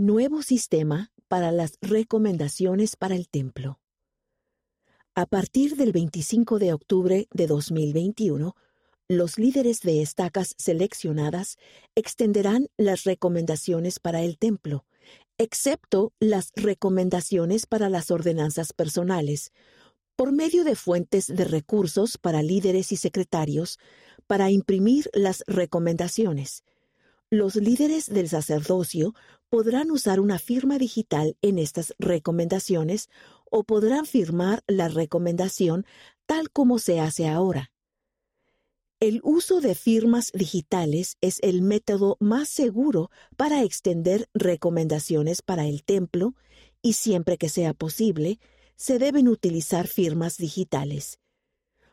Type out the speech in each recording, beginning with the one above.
Nuevo sistema para las recomendaciones para el templo. A partir del 25 de octubre de 2021, los líderes de estacas seleccionadas extenderán las recomendaciones para el templo, excepto las recomendaciones para las ordenanzas personales, por medio de fuentes de recursos para líderes y secretarios, para imprimir las recomendaciones. Los líderes del sacerdocio podrán usar una firma digital en estas recomendaciones o podrán firmar la recomendación tal como se hace ahora. El uso de firmas digitales es el método más seguro para extender recomendaciones para el templo y siempre que sea posible, se deben utilizar firmas digitales.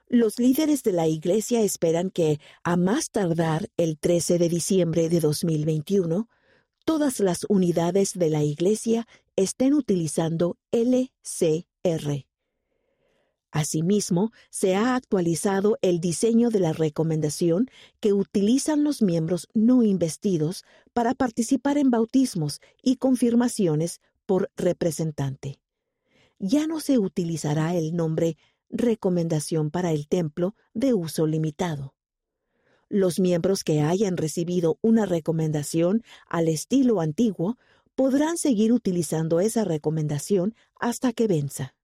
Los líderes de la Iglesia esperan que, a más tardar el 13 de diciembre de 2021, todas las unidades de la Iglesia estén utilizando LCR. Asimismo, se ha actualizado el diseño de la recomendación que utilizan los miembros no investidos para participar en bautismos y confirmaciones por representante. Ya no se utilizará el nombre recomendación para el templo de uso limitado. Los miembros que hayan recibido una recomendación al estilo antiguo podrán seguir utilizando esa recomendación hasta que venza.